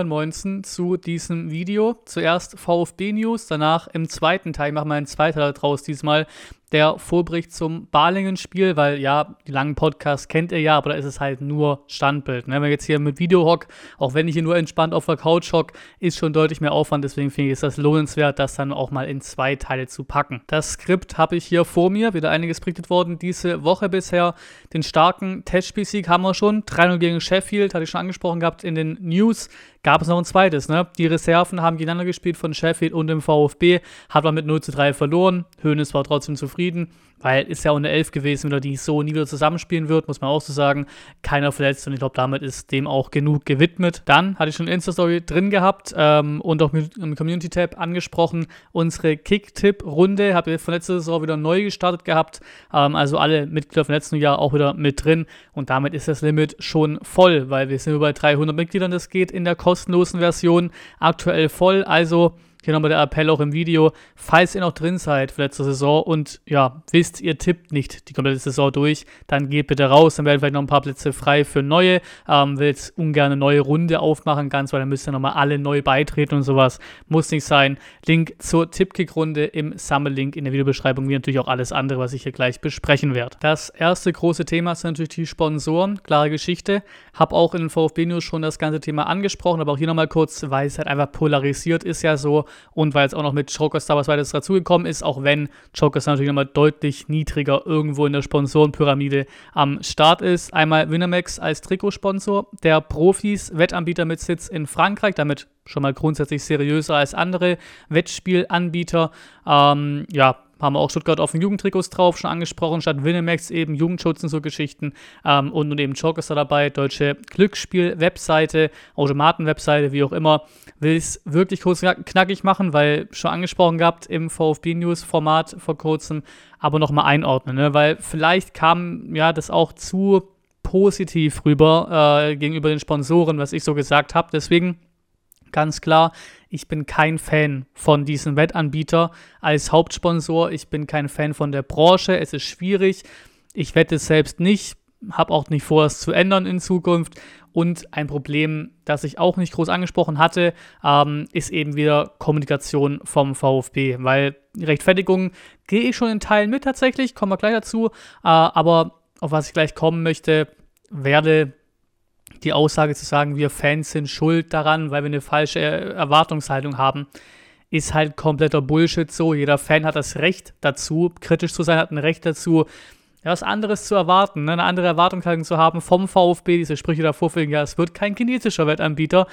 Moin Moinsen zu diesem Video. Zuerst VfB News, danach im zweiten Teil, machen wir einen zweiten Teil draus diesmal, der Vorbericht zum Balingen-Spiel, weil ja, die langen Podcasts kennt ihr ja, aber da ist es halt nur Standbild. Ne? Wenn wir jetzt hier mit Video hock, auch wenn ich hier nur entspannt auf der Couch hock, ist schon deutlich mehr Aufwand, deswegen finde ich es das lohnenswert, das dann auch mal in zwei Teile zu packen. Das Skript habe ich hier vor mir, wieder einiges berichtet worden diese Woche bisher. Den starken Testspielsieg haben wir schon, 3-0 gegen Sheffield, hatte ich schon angesprochen gehabt in den News gab es noch ein zweites. Ne? Die Reserven haben gegeneinander gespielt von Sheffield und dem VfB, hat man mit 0 zu 3 verloren. Hönes war trotzdem zufrieden weil ist ja auch eine Elf gewesen, wieder, die so nie wieder zusammenspielen wird, muss man auch so sagen. Keiner verletzt und ich glaube, damit ist dem auch genug gewidmet. Dann hatte ich schon Insta-Story drin gehabt ähm, und auch im Community-Tab angesprochen. Unsere Kick-Tipp-Runde habe ich von letzter Saison wieder neu gestartet gehabt. Ähm, also alle Mitglieder vom letzten Jahr auch wieder mit drin und damit ist das Limit schon voll, weil wir sind über 300 Mitgliedern, das geht in der kostenlosen Version aktuell voll. Also hier nochmal der Appell auch im Video, falls ihr noch drin seid für letzte Saison und ja, wisst, ihr tippt nicht die komplette Saison durch, dann geht bitte raus, dann werden vielleicht noch ein paar Plätze frei für neue. Ähm, will jetzt ungern eine neue Runde aufmachen ganz, weil dann müsst ihr nochmal alle neu beitreten und sowas. Muss nicht sein. Link zur Tippkick-Runde im Sammellink in der Videobeschreibung, wie natürlich auch alles andere, was ich hier gleich besprechen werde. Das erste große Thema sind natürlich die Sponsoren. Klare Geschichte. Hab auch in den VfB News schon das ganze Thema angesprochen, aber auch hier nochmal kurz, weil es halt einfach polarisiert ist ja so und weil jetzt auch noch mit Jokerstar was weiteres dazugekommen ist, auch wenn Jokerstar natürlich nochmal deutlich niedriger irgendwo in der Sponsorenpyramide am Start ist. Einmal Winamax als Trikotsponsor, der Profis, Wettanbieter mit Sitz in Frankreich, damit schon mal grundsätzlich seriöser als andere Wettspielanbieter. Ähm, ja, haben wir auch Stuttgart auf den Jugendtrikots drauf, schon angesprochen, statt Winamax eben Jugendschutz und so Geschichten. Ähm, und, und eben Chalk ist da dabei, deutsche Glücksspiel-Webseite, Automaten-Webseite, wie auch immer. Will es wirklich kurz knackig machen, weil schon angesprochen gehabt im VfB-News-Format vor kurzem, aber nochmal einordnen, ne? weil vielleicht kam ja das auch zu positiv rüber äh, gegenüber den Sponsoren, was ich so gesagt habe. Deswegen ganz klar, ich bin kein Fan von diesem Wettanbieter als Hauptsponsor. Ich bin kein Fan von der Branche. Es ist schwierig. Ich wette selbst nicht. Habe auch nicht vor, es zu ändern in Zukunft. Und ein Problem, das ich auch nicht groß angesprochen hatte, ähm, ist eben wieder Kommunikation vom VfB. Weil Rechtfertigung gehe ich schon in Teilen mit tatsächlich, kommen wir gleich dazu. Äh, aber auf was ich gleich kommen möchte, werde die Aussage zu sagen, wir Fans sind schuld daran, weil wir eine falsche Erwartungshaltung haben, ist halt kompletter Bullshit so. Jeder Fan hat das Recht dazu, kritisch zu sein, hat ein Recht dazu, was anderes zu erwarten, ne? eine andere Erwartungshaltung zu haben vom VfB. Diese Sprüche davor fliegen, ja, es wird kein chinesischer Wettanbieter.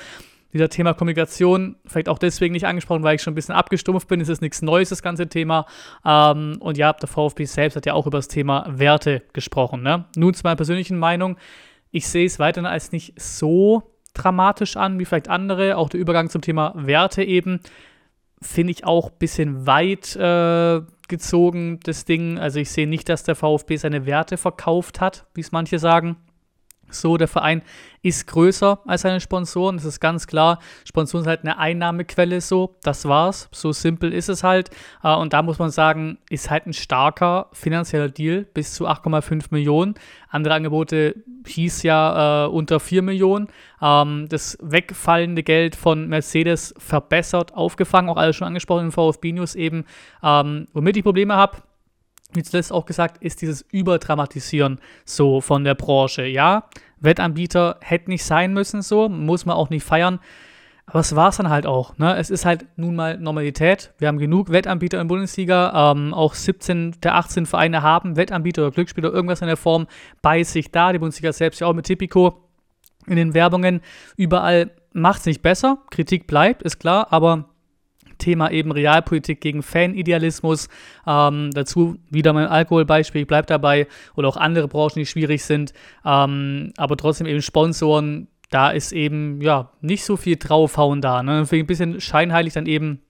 Dieser Thema Kommunikation, vielleicht auch deswegen nicht angesprochen, weil ich schon ein bisschen abgestumpft bin. Es ist nichts Neues, das ganze Thema. Ähm, und ja, der VfB selbst hat ja auch über das Thema Werte gesprochen. Ne? Nun zu meiner persönlichen Meinung ich sehe es weiterhin als nicht so dramatisch an wie vielleicht andere. Auch der Übergang zum Thema Werte eben finde ich auch ein bisschen weit äh, gezogen, das Ding. Also ich sehe nicht, dass der VfB seine Werte verkauft hat, wie es manche sagen. So, der Verein ist größer als seine Sponsoren, das ist ganz klar. Sponsoren sind halt eine Einnahmequelle, so, das war's. So simpel ist es halt. Äh, und da muss man sagen, ist halt ein starker finanzieller Deal bis zu 8,5 Millionen. Andere Angebote hieß ja äh, unter 4 Millionen. Ähm, das wegfallende Geld von Mercedes verbessert, aufgefangen, auch alles schon angesprochen im VfB News eben. Ähm, womit ich Probleme habe, wie zuletzt auch gesagt, ist dieses Überdramatisieren so von der Branche. Ja, Wettanbieter hätte nicht sein müssen so, muss man auch nicht feiern. Aber es war es dann halt auch. Ne? Es ist halt nun mal Normalität. Wir haben genug Wettanbieter in der Bundesliga. Ähm, auch 17 der 18 Vereine haben Wettanbieter oder Glücksspieler, irgendwas in der Form bei sich da. Die Bundesliga selbst ja auch mit Tipico in den Werbungen. Überall macht es nicht besser. Kritik bleibt, ist klar. Aber Thema eben Realpolitik gegen Fanidealismus. Ähm, dazu wieder mein Alkoholbeispiel, ich bleibe dabei. Oder auch andere Branchen, die schwierig sind. Ähm, aber trotzdem eben Sponsoren, da ist eben ja nicht so viel draufhauen da. Ne? Deswegen ein bisschen scheinheilig dann eben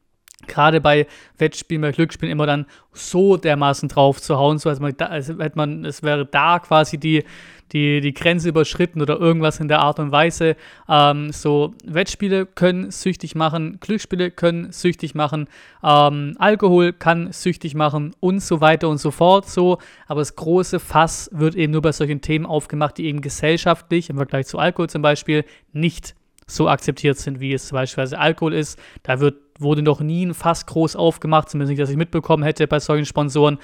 gerade bei Wettspielen, bei Glücksspielen immer dann so dermaßen drauf zu hauen, so als, man, als hätte man, es wäre da quasi die, die, die Grenze überschritten oder irgendwas in der Art und Weise. Ähm, so, Wettspiele können süchtig machen, Glücksspiele können süchtig machen, ähm, Alkohol kann süchtig machen und so weiter und so fort. So, aber das große Fass wird eben nur bei solchen Themen aufgemacht, die eben gesellschaftlich im Vergleich zu Alkohol zum Beispiel nicht so akzeptiert sind, wie es beispielsweise Alkohol ist. Da wird, wurde noch nie ein Fass groß aufgemacht, zumindest nicht, dass ich mitbekommen hätte bei solchen Sponsoren.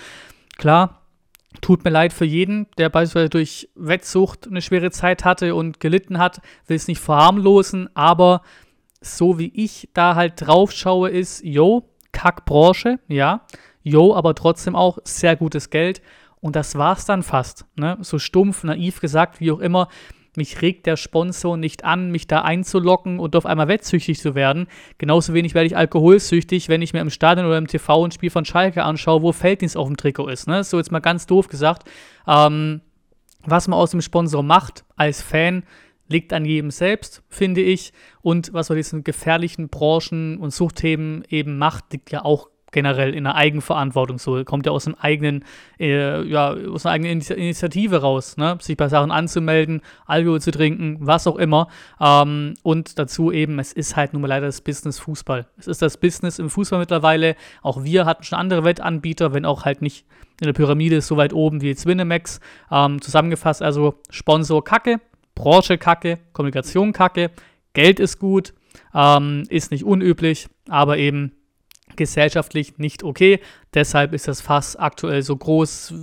Klar, tut mir leid für jeden, der beispielsweise durch Wettsucht eine schwere Zeit hatte und gelitten hat, will es nicht verharmlosen, aber so wie ich da halt drauf schaue, ist, yo, Kackbranche, ja, yo, aber trotzdem auch sehr gutes Geld. Und das war's dann fast. Ne? So stumpf, naiv gesagt, wie auch immer. Mich regt der Sponsor nicht an, mich da einzulocken und auf einmal wettsüchtig zu werden. Genauso wenig werde ich alkoholsüchtig, wenn ich mir im Stadion oder im TV ein Spiel von Schalke anschaue, wo Felddienst auf dem Trikot ist. Ne? So jetzt mal ganz doof gesagt. Ähm, was man aus dem Sponsor macht als Fan, liegt an jedem selbst, finde ich. Und was man diesen gefährlichen Branchen und Suchtthemen eben macht, liegt ja auch generell in der Eigenverantwortung so. Kommt ja aus einem eigenen, äh, ja, aus einer eigenen Initiative raus, ne? sich bei Sachen anzumelden, Alkohol zu trinken, was auch immer. Ähm, und dazu eben, es ist halt nun mal leider das Business Fußball. Es ist das Business im Fußball mittlerweile. Auch wir hatten schon andere Wettanbieter, wenn auch halt nicht in der Pyramide so weit oben wie jetzt Winamax. Ähm, zusammengefasst also Sponsor Kacke, Branche Kacke, Kommunikation Kacke, Geld ist gut, ähm, ist nicht unüblich, aber eben gesellschaftlich nicht okay. Deshalb ist das Fass aktuell so groß,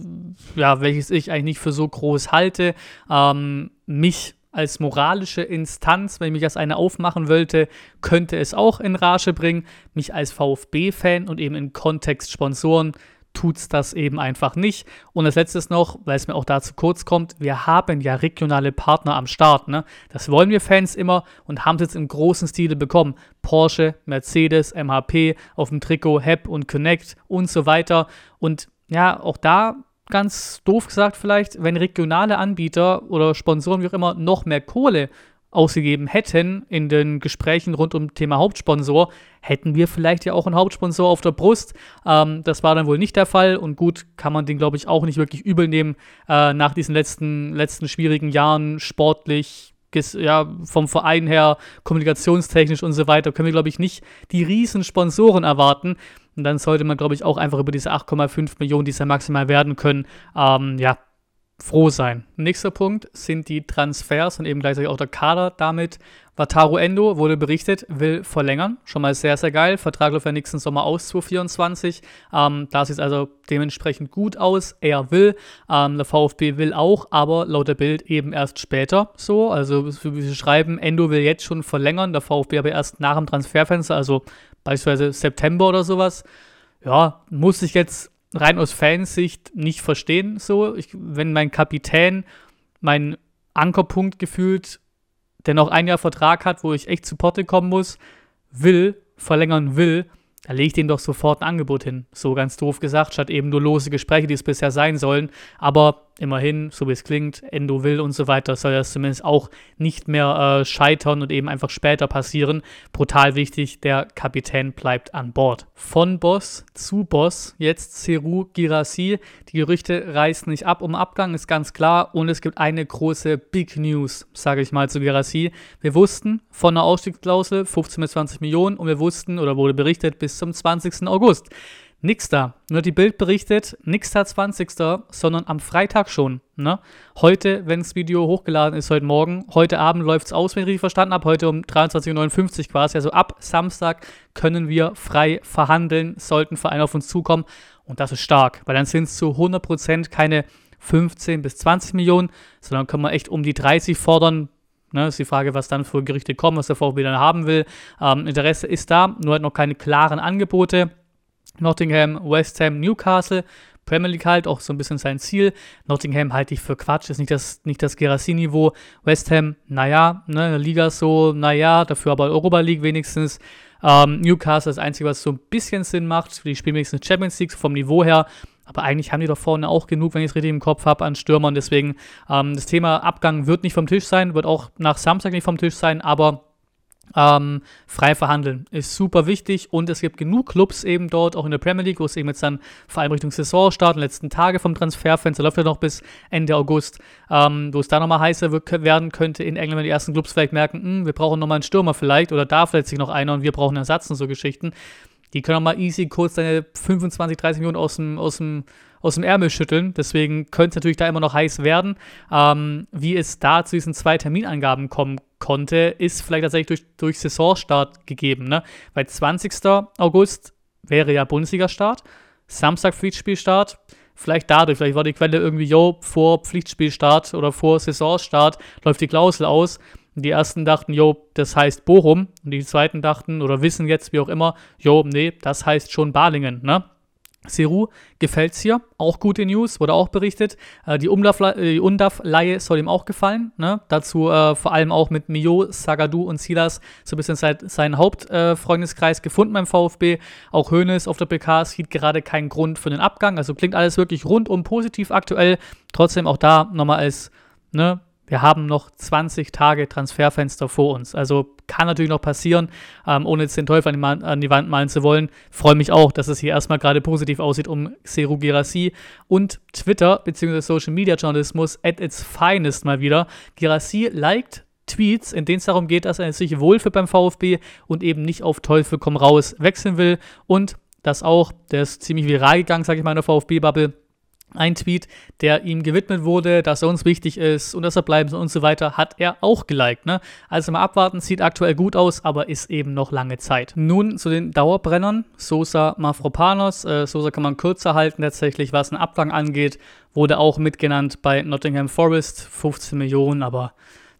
ja, welches ich eigentlich nicht für so groß halte. Ähm, mich als moralische Instanz, wenn ich mich als eine aufmachen wollte, könnte es auch in Rage bringen. Mich als VfB-Fan und eben in Kontext Sponsoren tut es das eben einfach nicht. Und als letztes noch, weil es mir auch dazu kurz kommt, wir haben ja regionale Partner am Start. Ne? Das wollen wir Fans immer und haben es jetzt im großen Stile bekommen. Porsche, Mercedes, MHP, auf dem Trikot, HEP und Connect und so weiter. Und ja, auch da ganz doof gesagt vielleicht, wenn regionale Anbieter oder Sponsoren wie auch immer noch mehr Kohle ausgegeben hätten in den Gesprächen rund um Thema Hauptsponsor, hätten wir vielleicht ja auch einen Hauptsponsor auf der Brust. Ähm, das war dann wohl nicht der Fall und gut, kann man den, glaube ich, auch nicht wirklich übel nehmen äh, nach diesen letzten, letzten schwierigen Jahren sportlich. Ja, vom Verein her, kommunikationstechnisch und so weiter, können wir, glaube ich, nicht die riesen Sponsoren erwarten. Und dann sollte man, glaube ich, auch einfach über diese 8,5 Millionen, die es ja maximal werden können, ähm, ja, froh sein. Nächster Punkt sind die Transfers und eben gleichzeitig auch der Kader damit. Wataru Endo wurde berichtet, will verlängern. Schon mal sehr, sehr geil. Vertrag läuft ja nächsten Sommer aus, 2024. Ähm, da sieht es also dementsprechend gut aus. Er will, ähm, der VfB will auch, aber laut der Bild eben erst später so. Also, wie sie schreiben, Endo will jetzt schon verlängern, der VfB aber erst nach dem Transferfenster, also beispielsweise September oder sowas. Ja, muss ich jetzt rein aus Fansicht nicht verstehen. So, ich, wenn mein Kapitän, mein Ankerpunkt gefühlt, der noch ein Jahr Vertrag hat, wo ich echt zu Porte kommen muss, will, verlängern will, da lege ich dem doch sofort ein Angebot hin. So ganz doof gesagt, statt eben nur lose Gespräche, die es bisher sein sollen. Aber immerhin, so wie es klingt, Endo will und so weiter, soll das zumindest auch nicht mehr äh, scheitern und eben einfach später passieren. Brutal wichtig, der Kapitän bleibt an Bord. Von Boss zu Boss, jetzt Seru Girassi. Die Gerüchte reißen nicht ab um Abgang, ist ganz klar. Und es gibt eine große Big News, sage ich mal, zu Girassi. Wir wussten von einer Ausstiegsklausel 15 bis 20 Millionen und wir wussten oder wurde berichtet bis zum 20. August. Nix da. Nur die Bild berichtet, nix da 20. sondern am Freitag schon. Ne? Heute, wenn das Video hochgeladen ist, heute Morgen, heute Abend läuft es aus, wenn ich richtig verstanden habe, heute um 23.59 Uhr quasi. Also ab Samstag können wir frei verhandeln, sollten Vereine auf uns zukommen. Und das ist stark, weil dann sind es zu 100% keine 15 bis 20 Millionen, sondern können wir echt um die 30 fordern. Ne, ist die Frage, was dann für Gerichte kommen, was der VfB dann haben will. Ähm, Interesse ist da, nur halt noch keine klaren Angebote. Nottingham, West Ham, Newcastle. Premier League halt, auch so ein bisschen sein Ziel. Nottingham halte ich für Quatsch, ist nicht das, nicht das Gerassi-Niveau. West Ham, naja, ne, Liga so, naja, dafür aber Europa League wenigstens. Ähm, Newcastle ist das Einzige, was so ein bisschen Sinn macht. Die spielen wenigstens Champions League vom Niveau her. Aber eigentlich haben die doch vorne auch genug, wenn ich es richtig im Kopf habe, an Stürmern. Deswegen, ähm, das Thema Abgang wird nicht vom Tisch sein, wird auch nach Samstag nicht vom Tisch sein, aber ähm, frei verhandeln ist super wichtig und es gibt genug Clubs eben dort, auch in der Premier League, wo es eben jetzt dann vor allem Richtung Saisonstart, letzten Tage vom Transferfenster, läuft ja noch bis Ende August, ähm, wo es da nochmal heißer werden könnte in England, wenn die ersten Clubs vielleicht merken, hm, wir brauchen nochmal einen Stürmer vielleicht oder da vielleicht sich noch einer und wir brauchen Ersatz und so Geschichten. Die können auch mal easy kurz deine 25, 30 Millionen aus dem, aus dem aus dem Ärmel schütteln. Deswegen könnte es natürlich da immer noch heiß werden. Ähm, wie es da zu diesen zwei Terminangaben kommen konnte, ist vielleicht tatsächlich durch, durch Saisonstart gegeben. Ne? Weil 20. August wäre ja Bundesliga-Start, Samstag Pflichtspielstart, vielleicht dadurch, vielleicht war die Quelle irgendwie, yo, vor Pflichtspielstart oder vor Saisonstart läuft die Klausel aus. Und die ersten dachten, jo, das heißt Bochum. Und die zweiten dachten oder wissen jetzt, wie auch immer, jo, nee, das heißt schon Balingen, ne? Seru gefällt es hier, auch gute News, wurde auch berichtet. Äh, die Undav-Leihe soll ihm auch gefallen. Ne? Dazu äh, vor allem auch mit Mio, Sagadu und Silas so ein bisschen seit, seinen Hauptfreundeskreis äh, gefunden beim VfB. Auch Hoeneß auf der PK sieht gerade keinen Grund für den Abgang. Also klingt alles wirklich rundum positiv aktuell. Trotzdem auch da nochmal als ne, wir haben noch 20 Tage Transferfenster vor uns. Also kann natürlich noch passieren, ähm, ohne jetzt den Teufel an die, an die, Wand malen zu wollen. Freue mich auch, dass es hier erstmal gerade positiv aussieht um Seru Girassi und Twitter bzw. Social Media Journalismus at its finest mal wieder. Girassi liked Tweets, in denen es darum geht, dass er sich wohlfühlt beim VfB und eben nicht auf Teufel komm raus wechseln will und das auch, der ist ziemlich viral gegangen, sage ich mal, in der VfB-Bubble ein Tweet, der ihm gewidmet wurde, dass er uns wichtig ist und dass er bleiben soll und so weiter, hat er auch geliked. Ne? Also mal abwarten, sieht aktuell gut aus, aber ist eben noch lange Zeit. Nun zu den Dauerbrennern. Sosa Mafropanos. Äh, Sosa kann man kürzer halten tatsächlich, was einen Abgang angeht. Wurde auch mitgenannt bei Nottingham Forest. 15 Millionen, aber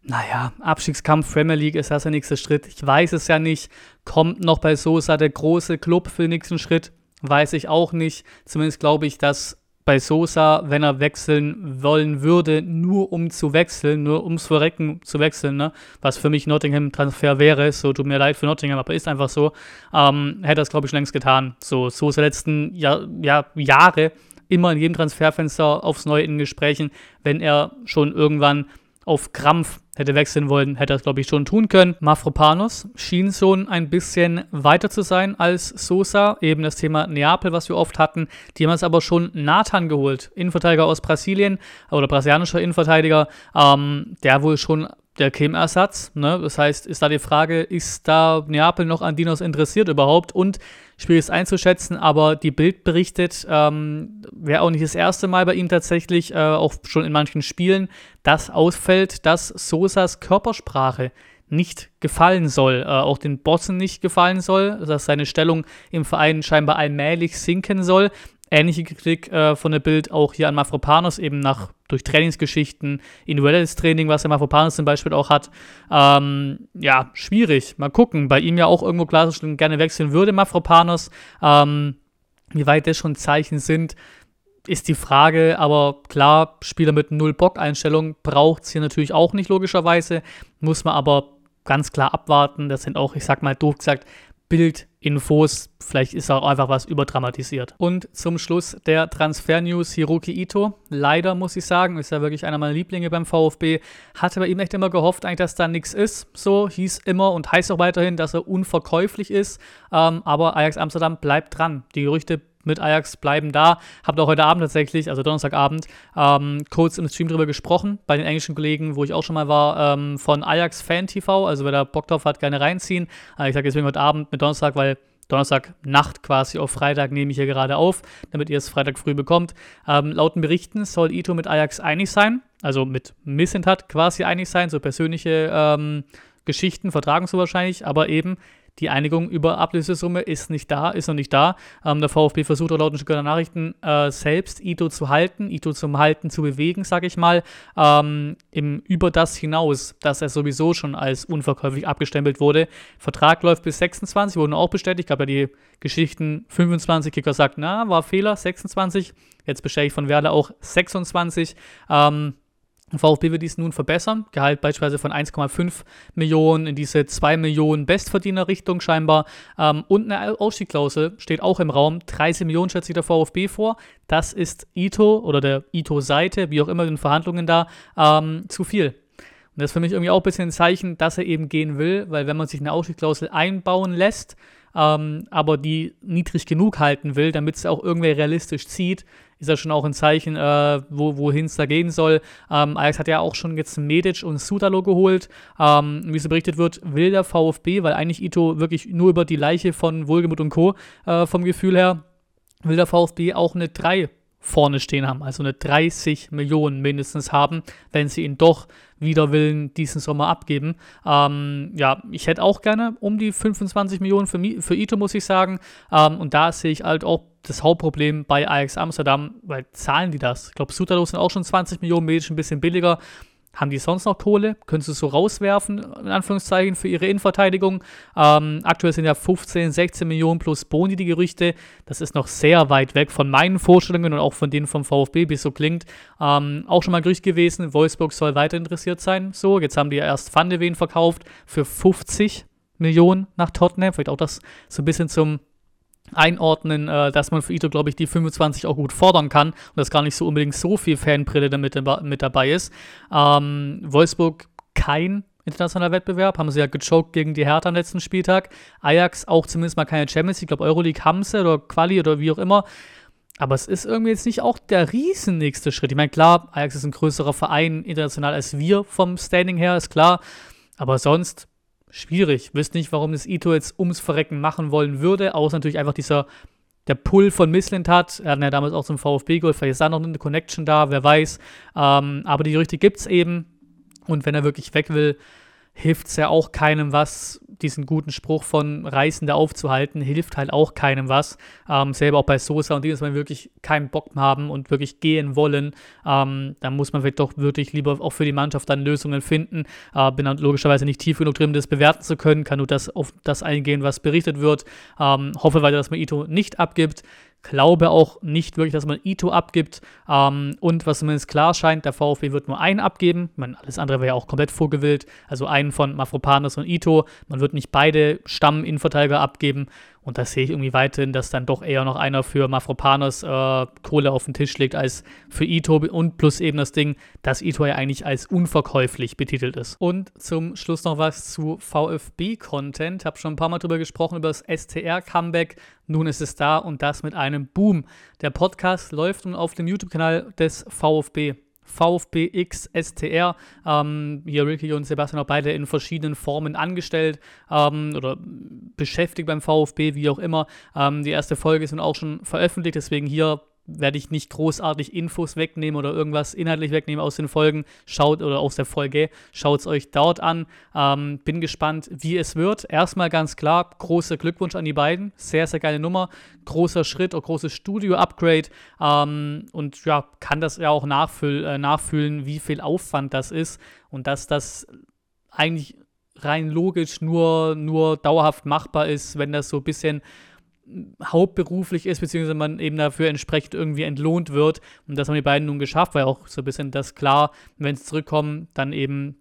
naja, Abstiegskampf Premier League ist das der nächste Schritt. Ich weiß es ja nicht. Kommt noch bei Sosa der große Club für den nächsten Schritt? Weiß ich auch nicht. Zumindest glaube ich, dass bei Sosa, wenn er wechseln wollen würde, nur um zu wechseln, nur ums Verrecken zu wechseln, ne? was für mich Nottingham-Transfer wäre, so tut mir leid für Nottingham, aber ist einfach so, ähm, hätte das, glaube ich, längst getan. So, Sosa letzten Jahr, ja, Jahre immer in jedem Transferfenster aufs Neue in Gesprächen, wenn er schon irgendwann auf Krampf hätte wechseln wollen, hätte es, glaube ich, schon tun können. Mafropanos schien schon ein bisschen weiter zu sein als Sosa. Eben das Thema Neapel, was wir oft hatten. Die haben es aber schon Nathan geholt. Innenverteidiger aus Brasilien oder brasilianischer Innenverteidiger, ähm, der wohl schon der Kim-Ersatz. Ne? Das heißt, ist da die Frage, ist da Neapel noch an Dinos interessiert überhaupt? Und schwierig ist einzuschätzen, aber die Bild berichtet, ähm, wäre auch nicht das erste Mal bei ihm tatsächlich, äh, auch schon in manchen Spielen, dass ausfällt, dass Sosas Körpersprache nicht gefallen soll, äh, auch den Bossen nicht gefallen soll, dass seine Stellung im Verein scheinbar allmählich sinken soll. Ähnliche Kritik äh, von der Bild auch hier an Mafropanos, eben nach durch Trainingsgeschichten, individuelles Training, was der Mafropanos zum Beispiel auch hat. Ähm, ja, schwierig. Mal gucken. Bei ihm ja auch irgendwo ich gerne wechseln würde, Mafropanos. Ähm, wie weit das schon Zeichen sind, ist die Frage, aber klar, Spieler mit Null-Bock-Einstellung braucht es hier natürlich auch nicht, logischerweise. Muss man aber ganz klar abwarten. Das sind auch, ich sag mal doof gesagt, Bildinfos. Vielleicht ist auch einfach was überdramatisiert. Und zum Schluss der Transfer-News Hiroki Ito. Leider muss ich sagen, ist ja wirklich einer meiner Lieblinge beim VfB. Hatte bei ihm echt immer gehofft, eigentlich, dass da nichts ist. So hieß immer und heißt auch weiterhin, dass er unverkäuflich ist. Ähm, aber Ajax Amsterdam bleibt dran. Die Gerüchte mit Ajax bleiben da. Habt auch heute Abend tatsächlich, also Donnerstagabend, ähm, kurz im Stream drüber gesprochen, bei den englischen Kollegen, wo ich auch schon mal war, ähm, von Ajax Fan TV. Also wer da Bock drauf hat, gerne reinziehen. Äh, ich sage deswegen heute Abend mit Donnerstag, weil Donnerstag Nacht quasi auf Freitag nehme ich hier gerade auf, damit ihr es Freitag früh bekommt. Ähm, laut den Berichten soll Ito mit Ajax einig sein, also mit Missentat quasi einig sein, so persönliche ähm, Geschichten vertragen so wahrscheinlich, aber eben die Einigung über Ablösesumme ist nicht da, ist noch nicht da. Ähm, der VfB versucht laut den Stuttgarter Nachrichten äh, selbst Ito zu halten, Ito zum Halten zu bewegen, sage ich mal, ähm, im, über das hinaus, dass er sowieso schon als unverkäuflich abgestempelt wurde. Vertrag läuft bis 26, wurden auch bestätigt, gab ja die Geschichten 25, Kicker sagt, na, war Fehler, 26, jetzt bestätigt von Werder auch 26. Ähm, VfB wird dies nun verbessern. Gehalt beispielsweise von 1,5 Millionen in diese 2 Millionen Bestverdiener-Richtung scheinbar. Ähm, und eine Ausstiegsklausel steht auch im Raum. 30 Millionen schätzt sich der VfB vor. Das ist Ito oder der Ito-Seite, wie auch immer in Verhandlungen da, ähm, zu viel. Und das ist für mich irgendwie auch ein bisschen ein Zeichen, dass er eben gehen will, weil wenn man sich eine Ausstiegsklausel einbauen lässt, ähm, aber die niedrig genug halten will, damit es auch irgendwer realistisch zieht, ist das schon auch ein Zeichen, äh, wo, wohin es da gehen soll. Ähm, Ajax hat ja auch schon jetzt Medic und Sudalo geholt. Ähm, wie so berichtet wird, will der VfB, weil eigentlich Ito wirklich nur über die Leiche von Wohlgemuth und Co. Äh, vom Gefühl her, will der VfB auch eine 3 vorne stehen haben, also eine 30 Millionen mindestens haben, wenn sie ihn doch wider Willen diesen Sommer abgeben. Ähm, ja, ich hätte auch gerne um die 25 Millionen für, für Ito, muss ich sagen. Ähm, und da sehe ich halt auch das Hauptproblem bei Ajax Amsterdam, weil zahlen die das? Ich glaube, Sutalo sind auch schon 20 Millionen, medisch ein bisschen billiger. Haben die sonst noch Kohle? Können sie so rauswerfen, in Anführungszeichen, für ihre Innenverteidigung? Ähm, aktuell sind ja 15, 16 Millionen plus Boni die Gerüchte. Das ist noch sehr weit weg von meinen Vorstellungen und auch von denen vom VfB, wie es so klingt. Ähm, auch schon mal Gerücht gewesen, Wolfsburg soll weiter interessiert sein. So, jetzt haben die ja erst Van de Ven verkauft für 50 Millionen nach Tottenham. Vielleicht auch das so ein bisschen zum einordnen, äh, dass man für Ito, glaube ich, die 25 auch gut fordern kann und dass gar nicht so unbedingt so viel Fanbrille damit mit dabei ist. Ähm, Wolfsburg kein internationaler Wettbewerb, haben sie ja gechoked gegen die Hertha am letzten Spieltag. Ajax auch zumindest mal keine Champions ich glaube Euroleague haben sie oder Quali oder wie auch immer. Aber es ist irgendwie jetzt nicht auch der riesen nächste Schritt. Ich meine, klar, Ajax ist ein größerer Verein international als wir vom Standing her, ist klar. Aber sonst schwierig. Wüsste nicht, warum das Ito jetzt ums Verrecken machen wollen würde, außer natürlich einfach dieser der Pull von Missland hat. Er hat ja damals auch zum VfB geholt, vielleicht ist da noch eine Connection da, wer weiß. Ähm, aber die Gerüchte gibt es eben. Und wenn er wirklich weg will, hilft es ja auch keinem was, diesen guten Spruch von Reißende aufzuhalten, hilft halt auch keinem was. Ähm, selber auch bei Sosa und die, dass man wirklich keinen Bock haben und wirklich gehen wollen, ähm, dann muss man vielleicht doch wirklich lieber auch für die Mannschaft dann Lösungen finden. Äh, bin dann logischerweise nicht tief genug drin, das bewerten zu können, kann nur das auf das eingehen, was berichtet wird. Ähm, hoffe weiter, dass man Ito nicht abgibt glaube auch nicht wirklich, dass man Ito abgibt. Ähm, und was zumindest klar scheint, der VfB wird nur einen abgeben. Meine, alles andere wäre ja auch komplett vorgewillt. Also einen von Mafropanos und Ito. Man wird nicht beide Stamm-Innenverteidiger abgeben. Und da sehe ich irgendwie weiterhin, dass dann doch eher noch einer für Mafropanos äh, Kohle auf den Tisch legt als für Ito und plus eben das Ding, dass Ito ja eigentlich als unverkäuflich betitelt ist. Und zum Schluss noch was zu VfB-Content. Ich habe schon ein paar Mal drüber gesprochen, über das STR-Comeback. Nun ist es da und das mit einem Boom. Der Podcast läuft nun auf dem YouTube-Kanal des VfB. VfBX STR. Ähm, hier Ricky und Sebastian auch beide in verschiedenen Formen angestellt ähm, oder beschäftigt beim VfB, wie auch immer. Ähm, die erste Folge ist nun auch schon veröffentlicht, deswegen hier werde ich nicht großartig Infos wegnehmen oder irgendwas inhaltlich wegnehmen aus den Folgen. Schaut oder aus der Folge, schaut es euch dort an. Ähm, bin gespannt, wie es wird. Erstmal ganz klar, großer Glückwunsch an die beiden. Sehr, sehr geile Nummer. Großer Schritt, auch großes Studio-Upgrade. Ähm, und ja, kann das ja auch nachfühl äh, nachfühlen, wie viel Aufwand das ist und dass das eigentlich rein logisch nur, nur dauerhaft machbar ist, wenn das so ein bisschen hauptberuflich ist, beziehungsweise man eben dafür entsprechend irgendwie entlohnt wird. Und das haben die beiden nun geschafft, weil auch so ein bisschen das klar, wenn sie zurückkommen, dann eben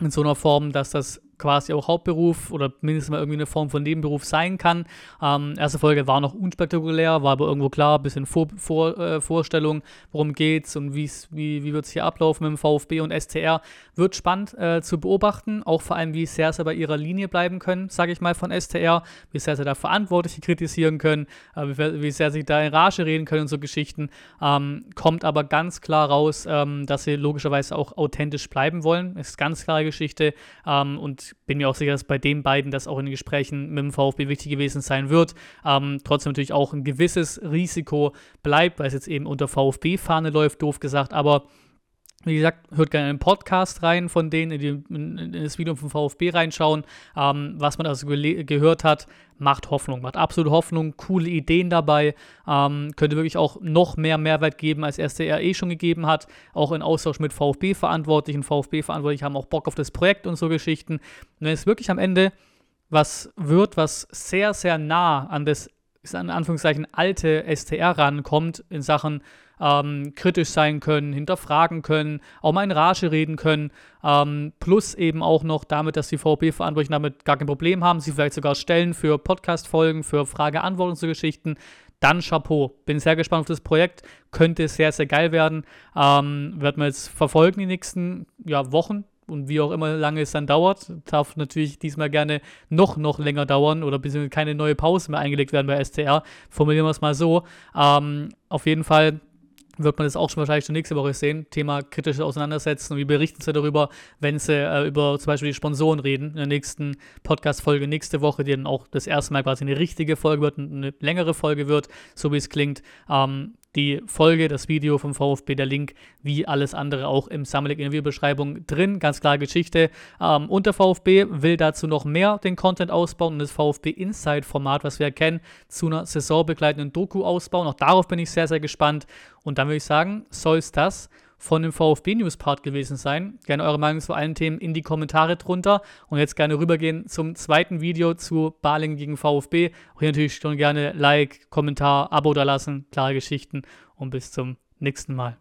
in so einer Form, dass das quasi auch Hauptberuf oder mindestens mal irgendwie eine Form von Nebenberuf sein kann. Ähm, erste Folge war noch unspektakulär, war aber irgendwo klar, ein bisschen Vor Vor äh, Vorstellung, worum geht's und wie, wie wird es hier ablaufen mit dem VfB und STR. Wird spannend äh, zu beobachten, auch vor allem, wie sehr sie bei ihrer Linie bleiben können, sage ich mal, von STR, wie sehr sie da Verantwortliche kritisieren können, äh, wie, wie, sehr sie da in Rage reden können und so Geschichten. Ähm, kommt aber ganz klar raus, ähm, dass sie logischerweise auch authentisch bleiben wollen. Ist ganz klare Geschichte ähm, und bin mir auch sicher, dass bei den beiden das auch in den Gesprächen mit dem VfB wichtig gewesen sein wird. Ähm, trotzdem natürlich auch ein gewisses Risiko bleibt, weil es jetzt eben unter VfB-Fahne läuft, doof gesagt, aber wie gesagt, hört gerne in den Podcast rein von denen, in, die, in das Video vom VfB reinschauen. Ähm, was man also ge gehört hat, macht Hoffnung, macht absolut Hoffnung, coole Ideen dabei. Ähm, könnte wirklich auch noch mehr Mehrwert geben, als SDR eh schon gegeben hat. Auch in Austausch mit VfB-Verantwortlichen. VfB-Verantwortliche haben auch Bock auf das Projekt und so Geschichten. Und wenn es wirklich am Ende was wird, was sehr, sehr nah an das, in Anführungszeichen, alte STR rankommt in Sachen ähm, kritisch sein können, hinterfragen können, auch mal in Rage reden können. Ähm, plus eben auch noch damit, dass die VP-Verantwortlichen damit gar kein Problem haben, sie vielleicht sogar stellen für Podcast-Folgen, für Frage-Antwort und Geschichten. Dann Chapeau. Bin sehr gespannt auf das Projekt. Könnte sehr, sehr geil werden. Ähm, werden wir jetzt verfolgen die nächsten ja, Wochen, und wie auch immer lange es dann dauert, darf natürlich diesmal gerne noch, noch länger dauern oder beziehungsweise keine neue Pause mehr eingelegt werden bei STR. Formulieren wir es mal so. Ähm, auf jeden Fall wird man das auch schon wahrscheinlich schon nächste Woche sehen. Thema kritisches Auseinandersetzen und wie berichten sie darüber, wenn sie äh, über zum Beispiel die Sponsoren reden. In der nächsten Podcast-Folge nächste Woche, die dann auch das erste Mal quasi eine richtige Folge wird, eine längere Folge wird, so wie es klingt. Ähm, die Folge, das Video vom VfB, der Link, wie alles andere auch im Summer in der Videobeschreibung drin. Ganz klare Geschichte. Ähm, und der VfB will dazu noch mehr den Content ausbauen und das VfB Inside-Format, was wir erkennen, zu einer saisonbegleitenden Doku ausbauen. Auch darauf bin ich sehr, sehr gespannt. Und dann würde ich sagen, soll es das von dem VfB News Part gewesen sein. Gerne eure Meinung zu allen Themen in die Kommentare drunter und jetzt gerne rübergehen zum zweiten Video zu Baling gegen VfB. Auch hier natürlich schon gerne Like, Kommentar, Abo da lassen, klare Geschichten und bis zum nächsten Mal.